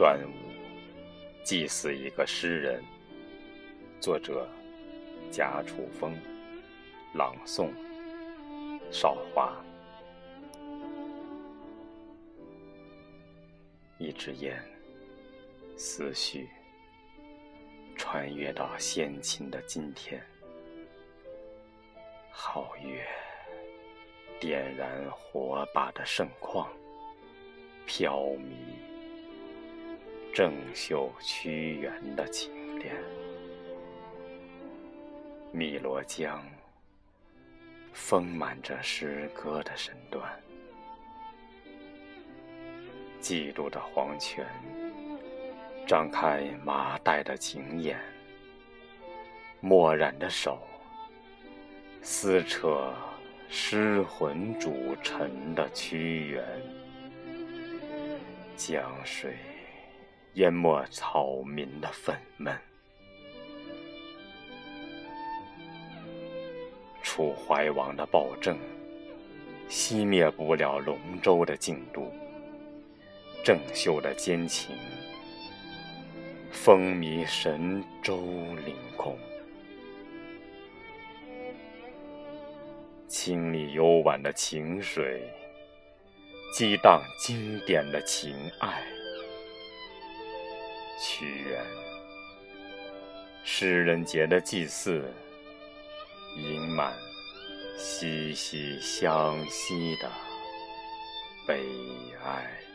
端午，祭祀一个诗人。作者：贾楚风。朗诵：少华。一支烟，思绪穿越到先秦的今天。皓月点燃火把的盛况，飘靡郑袖屈原的情恋。汨罗江丰满着诗歌的身段，嫉妒的黄泉张开麻袋的情眼，墨染的手。撕扯失魂主沉的屈原，江水淹没草民的愤懑，楚怀王的暴政熄灭不了龙舟的进度，郑袖的奸情风靡神州凌空。清丽幽婉的情水，激荡经典的情爱。屈原，诗人节的祭祀，盈满息息相惜的悲哀。